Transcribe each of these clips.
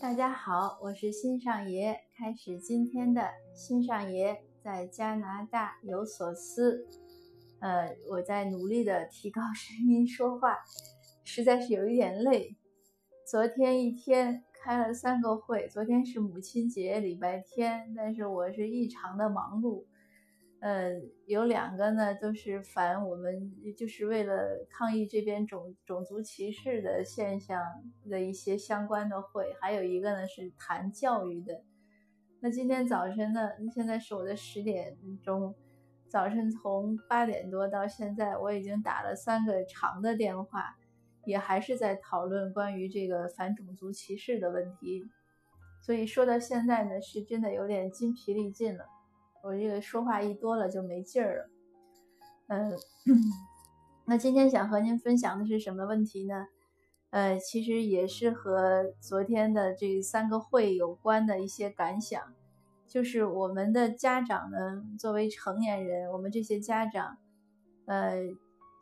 大家好，我是新上爷，开始今天的新上爷在加拿大有所思。呃，我在努力的提高声音说话，实在是有一点累。昨天一天开了三个会，昨天是母亲节，礼拜天，但是我是异常的忙碌。呃，有两个呢，都是反我们，就是为了抗议这边种种族歧视的现象的一些相关的会，还有一个呢是谈教育的。那今天早晨呢，现在是我的十点钟，早晨从八点多到现在，我已经打了三个长的电话，也还是在讨论关于这个反种族歧视的问题。所以说到现在呢，是真的有点筋疲力尽了。我这个说话一多了就没劲儿了，嗯，那今天想和您分享的是什么问题呢？呃，其实也是和昨天的这三个会有关的一些感想，就是我们的家长呢，作为成年人，我们这些家长，呃，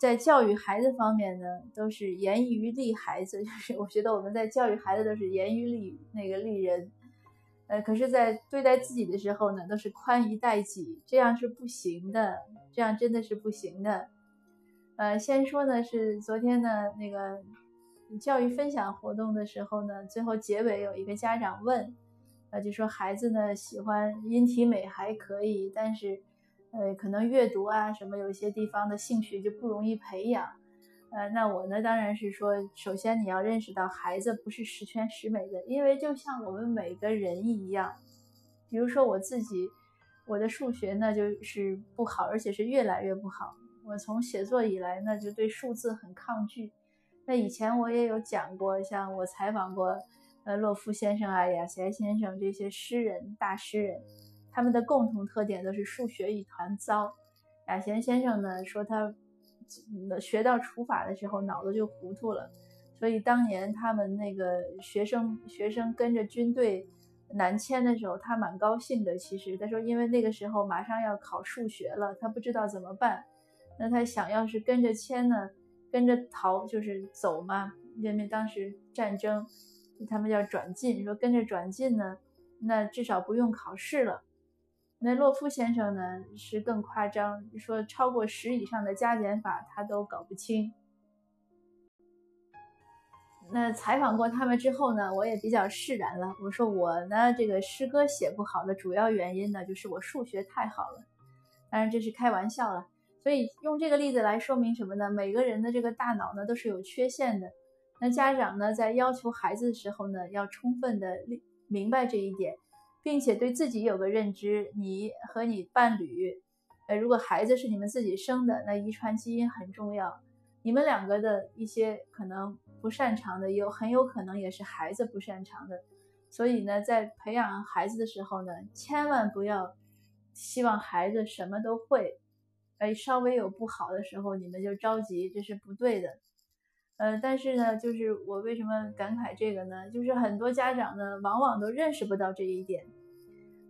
在教育孩子方面呢，都是严于利孩子，就是我觉得我们在教育孩子都是严于利那个利人。呃，可是，在对待自己的时候呢，都是宽以待己，这样是不行的，这样真的是不行的。呃，先说呢，是昨天呢那个教育分享活动的时候呢，最后结尾有一个家长问，呃，就说孩子呢喜欢音体美还可以，但是，呃，可能阅读啊什么有些地方的兴趣就不容易培养。呃，那我呢，当然是说，首先你要认识到孩子不是十全十美的，因为就像我们每个人一样，比如说我自己，我的数学呢就是不好，而且是越来越不好。我从写作以来呢，就对数字很抗拒。那以前我也有讲过，像我采访过，呃，洛夫先生啊、雅贤先生这些诗人、大诗人，他们的共同特点都是数学一团糟。雅贤先生呢说他。学到除法的时候，脑子就糊涂了。所以当年他们那个学生学生跟着军队南迁的时候，他蛮高兴的。其实他说，因为那个时候马上要考数学了，他不知道怎么办。那他想要是跟着迁呢，跟着逃就是走嘛，因为当时战争，他们叫转进，说跟着转进呢，那至少不用考试了。那洛夫先生呢是更夸张，说超过十以上的加减法他都搞不清。那采访过他们之后呢，我也比较释然了。我说我呢这个诗歌写不好的主要原因呢，就是我数学太好了。当然这是开玩笑了。所以用这个例子来说明什么呢？每个人的这个大脑呢都是有缺陷的。那家长呢在要求孩子的时候呢，要充分的明白这一点。并且对自己有个认知，你和你伴侣，呃，如果孩子是你们自己生的，那遗传基因很重要。你们两个的一些可能不擅长的，有很有可能也是孩子不擅长的。所以呢，在培养孩子的时候呢，千万不要希望孩子什么都会，哎，稍微有不好的时候你们就着急，这是不对的。呃，但是呢，就是我为什么感慨这个呢？就是很多家长呢，往往都认识不到这一点。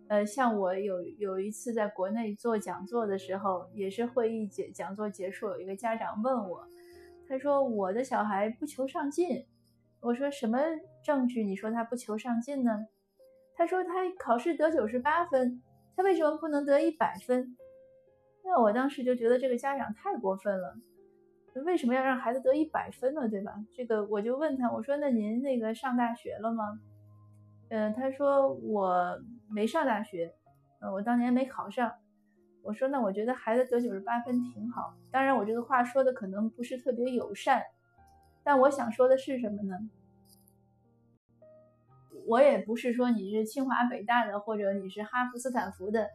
呃，像我有有一次在国内做讲座的时候，也是会议结讲座结束，有一个家长问我，他说我的小孩不求上进。我说什么证据？你说他不求上进呢？他说他考试得九十八分，他为什么不能得一百分？那我当时就觉得这个家长太过分了。为什么要让孩子得一百分呢？对吧？这个我就问他，我说那您那个上大学了吗？嗯，他说我没上大学，呃，我当年没考上。我说那我觉得孩子得九十八分挺好。当然，我这个话说的可能不是特别友善，但我想说的是什么呢？我也不是说你是清华北大的或者你是哈佛斯坦福的，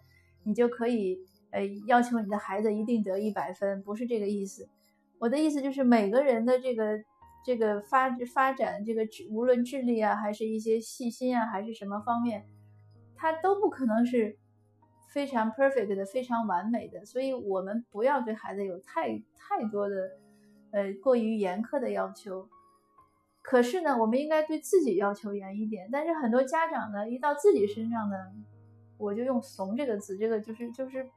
你就可以呃要求你的孩子一定得一百分，不是这个意思。我的意思就是每个人的这个这个发发展，这个智无论智力啊，还是一些细心啊，还是什么方面，他都不可能是非常 perfect 的、非常完美的。所以，我们不要对孩子有太太多的呃过于严苛的要求。可是呢，我们应该对自己要求严一点。但是很多家长呢，一到自己身上呢，我就用“怂”这个词，这个就是就是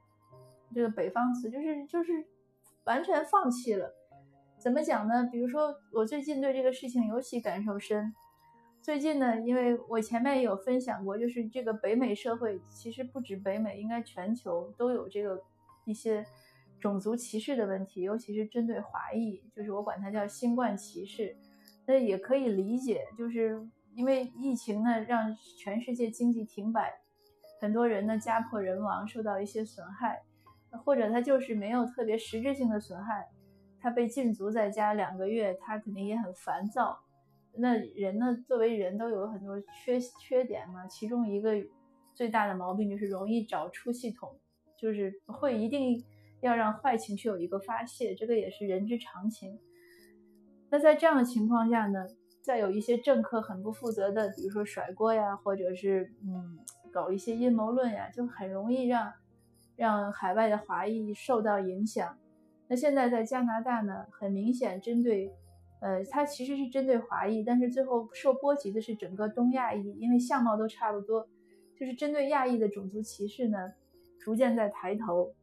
这个北方词，就是就是。完全放弃了，怎么讲呢？比如说，我最近对这个事情尤其感受深。最近呢，因为我前面也有分享过，就是这个北美社会其实不止北美，应该全球都有这个一些种族歧视的问题，尤其是针对华裔，就是我管它叫新冠歧视。那也可以理解，就是因为疫情呢，让全世界经济停摆，很多人呢家破人亡，受到一些损害，或者他就是没有特别实质性的损害，他被禁足在家两个月，他肯定也很烦躁。那人呢？作为人都有很多缺缺点嘛，其中一个最大的毛病就是容易找出系统，就是会一定要让坏情绪有一个发泄，这个也是人之常情。那在这样的情况下呢，再有一些政客很不负责的，比如说甩锅呀，或者是嗯搞一些阴谋论呀，就很容易让让海外的华裔受到影响。那现在在加拿大呢，很明显针对。呃，它其实是针对华裔，但是最后受波及的是整个东亚裔，因为相貌都差不多，就是针对亚裔的种族歧视呢，逐渐在抬头。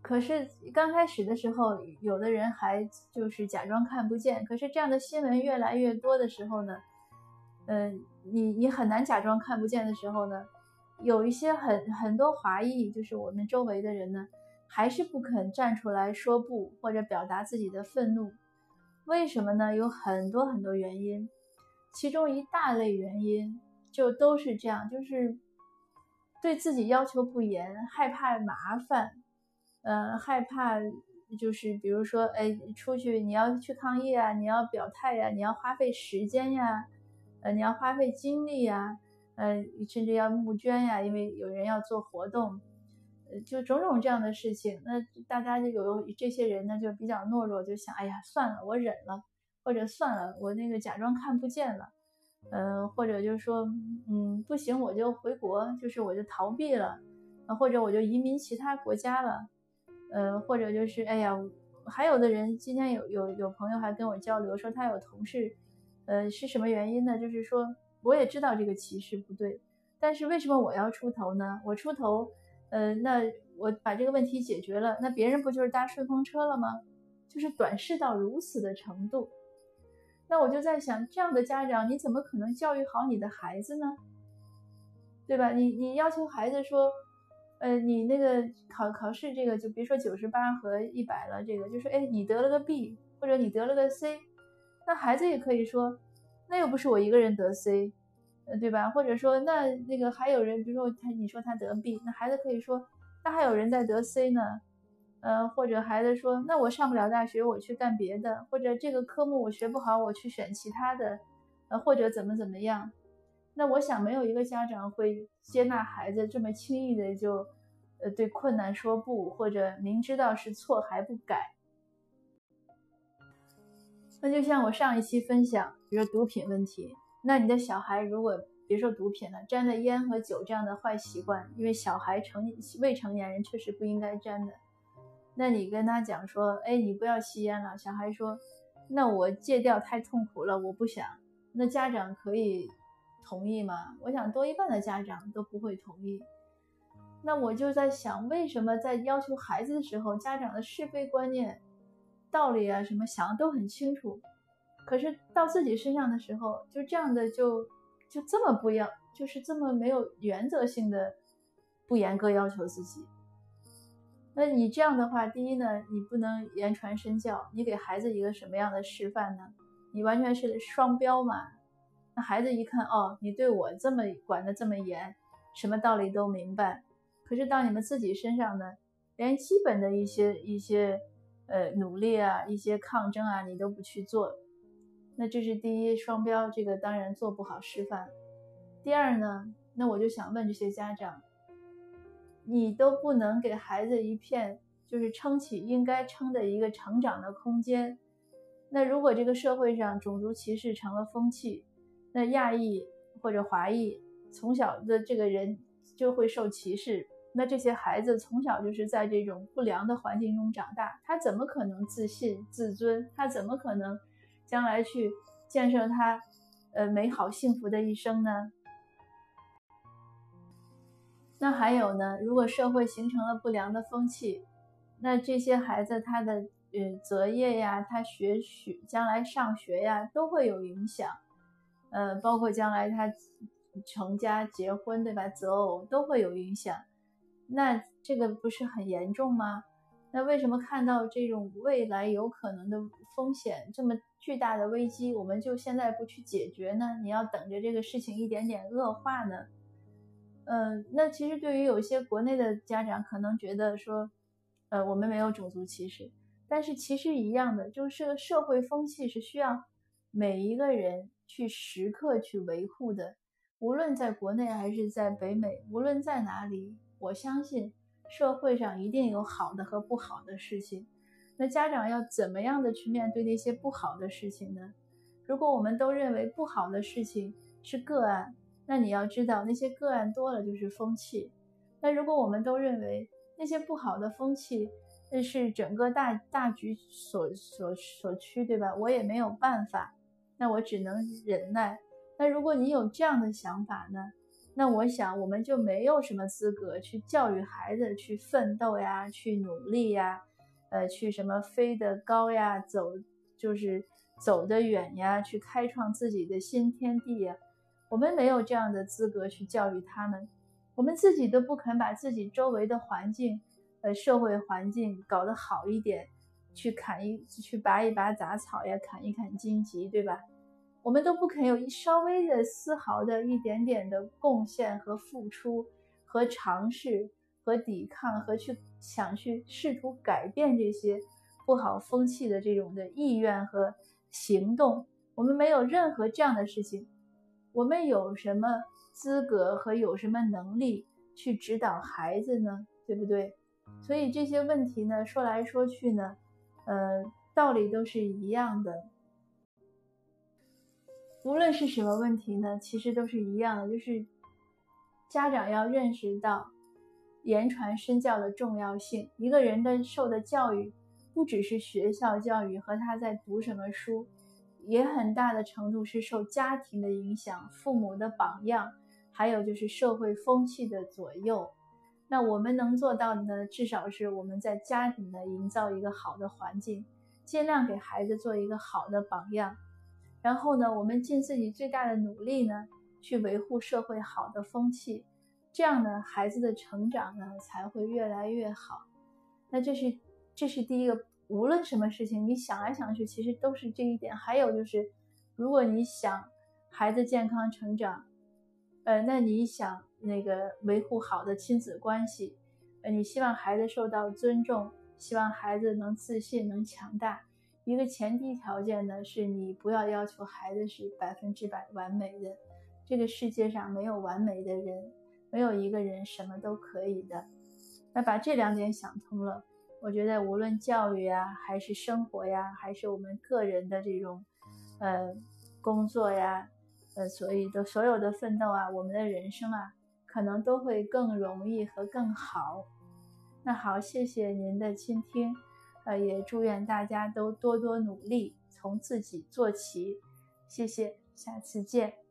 可是刚开始的时候，有的人还就是假装看不见。可是这样的新闻越来越多的时候呢，嗯，你你很难假装看不见的时候呢，有一些很很多华裔，就是我们周围的人呢。还是不肯站出来说不，或者表达自己的愤怒，为什么呢？有很多很多原因，其中一大类原因就都是这样，就是对自己要求不严，害怕麻烦，呃，害怕就是比如说，哎，出去你要去抗议啊，你要表态呀，你要花费时间呀，呃，你要花费精力呀，呃，甚至要募捐呀，因为有人要做活动。就种种这样的事情，那大家就有这些人呢，就比较懦弱，就想，哎呀，算了，我忍了，或者算了，我那个假装看不见了，嗯，或者就是说，嗯，不行，我就回国，就是我就逃避了，或者我就移民其他国家了，呃，或者就是，哎呀，还有的人今天有有有朋友还跟我交流说，他有同事，呃，是什么原因呢？就是说，我也知道这个歧视不对，但是为什么我要出头呢？我出头。呃，那我把这个问题解决了，那别人不就是搭顺风车了吗？就是短视到如此的程度，那我就在想，这样的家长你怎么可能教育好你的孩子呢？对吧？你你要求孩子说，呃，你那个考考试这个就别说九十八和一百了，这个就是哎，你得了个 B 或者你得了个 C，那孩子也可以说，那又不是我一个人得 C。对吧？或者说，那那个还有人，比如说他，你说他得 B，那孩子可以说，那还有人在得 C 呢，呃，或者孩子说，那我上不了大学，我去干别的，或者这个科目我学不好，我去选其他的，呃，或者怎么怎么样。那我想，没有一个家长会接纳孩子这么轻易的就，呃，对困难说不，或者明知道是错还不改。那就像我上一期分享，比如说毒品问题。那你的小孩如果别说毒品了，沾了烟和酒这样的坏习惯，因为小孩成未成年人确实不应该沾的。那你跟他讲说，哎，你不要吸烟了。小孩说，那我戒掉太痛苦了，我不想。那家长可以同意吗？我想多一半的家长都不会同意。那我就在想，为什么在要求孩子的时候，家长的是非观念、道理啊什么想的都很清楚？可是到自己身上的时候，就这样的就就这么不要，就是这么没有原则性的不严格要求自己。那你这样的话，第一呢，你不能言传身教，你给孩子一个什么样的示范呢？你完全是双标嘛？那孩子一看，哦，你对我这么管的这么严，什么道理都明白。可是到你们自己身上呢，连基本的一些一些呃努力啊，一些抗争啊，你都不去做。那这是第一双标，这个当然做不好示范。第二呢，那我就想问这些家长，你都不能给孩子一片就是撑起应该撑的一个成长的空间。那如果这个社会上种族歧视成了风气，那亚裔或者华裔从小的这个人就会受歧视。那这些孩子从小就是在这种不良的环境中长大，他怎么可能自信自尊？他怎么可能？将来去建设他，呃，美好幸福的一生呢？那还有呢？如果社会形成了不良的风气，那这些孩子他的呃择业呀，他学学将来上学呀，都会有影响。呃，包括将来他成家结婚，对吧？择偶都会有影响。那这个不是很严重吗？那为什么看到这种未来有可能的风险这么巨大的危机，我们就现在不去解决呢？你要等着这个事情一点点恶化呢？嗯，那其实对于有些国内的家长可能觉得说，呃，我们没有种族歧视，但是其实一样的，就是社会风气是需要每一个人去时刻去维护的，无论在国内还是在北美，无论在哪里，我相信。社会上一定有好的和不好的事情，那家长要怎么样的去面对那些不好的事情呢？如果我们都认为不好的事情是个案，那你要知道那些个案多了就是风气。那如果我们都认为那些不好的风气那是整个大大局所所所趋，对吧？我也没有办法，那我只能忍耐。那如果你有这样的想法呢？那我想，我们就没有什么资格去教育孩子去奋斗呀，去努力呀，呃，去什么飞得高呀，走就是走得远呀，去开创自己的新天地呀。我们没有这样的资格去教育他们，我们自己都不肯把自己周围的环境，呃，社会环境搞得好一点，去砍一去拔一拔杂草呀，砍一砍荆棘，对吧？我们都不肯有一稍微的丝毫的一点点的贡献和付出和尝试和抵抗和去想去试图改变这些不好风气的这种的意愿和行动，我们没有任何这样的事情。我们有什么资格和有什么能力去指导孩子呢？对不对？所以这些问题呢，说来说去呢，呃，道理都是一样的。无论是什么问题呢，其实都是一样的，就是家长要认识到言传身教的重要性。一个人的受的教育，不只是学校教育和他在读什么书，也很大的程度是受家庭的影响、父母的榜样，还有就是社会风气的左右。那我们能做到的呢，至少是我们在家庭呢营造一个好的环境，尽量给孩子做一个好的榜样。然后呢，我们尽自己最大的努力呢，去维护社会好的风气，这样呢，孩子的成长呢才会越来越好。那这是这是第一个，无论什么事情，你想来想去，其实都是这一点。还有就是，如果你想孩子健康成长，呃，那你想那个维护好的亲子关系，呃，你希望孩子受到尊重，希望孩子能自信、能强大。一个前提条件呢，是你不要要求孩子是百分之百完美的。这个世界上没有完美的人，没有一个人什么都可以的。那把这两点想通了，我觉得无论教育呀，还是生活呀，还是我们个人的这种，呃，工作呀，呃，所以的所有的奋斗啊，我们的人生啊，可能都会更容易和更好。那好，谢谢您的倾听。呃，也祝愿大家都多多努力，从自己做起。谢谢，下次见。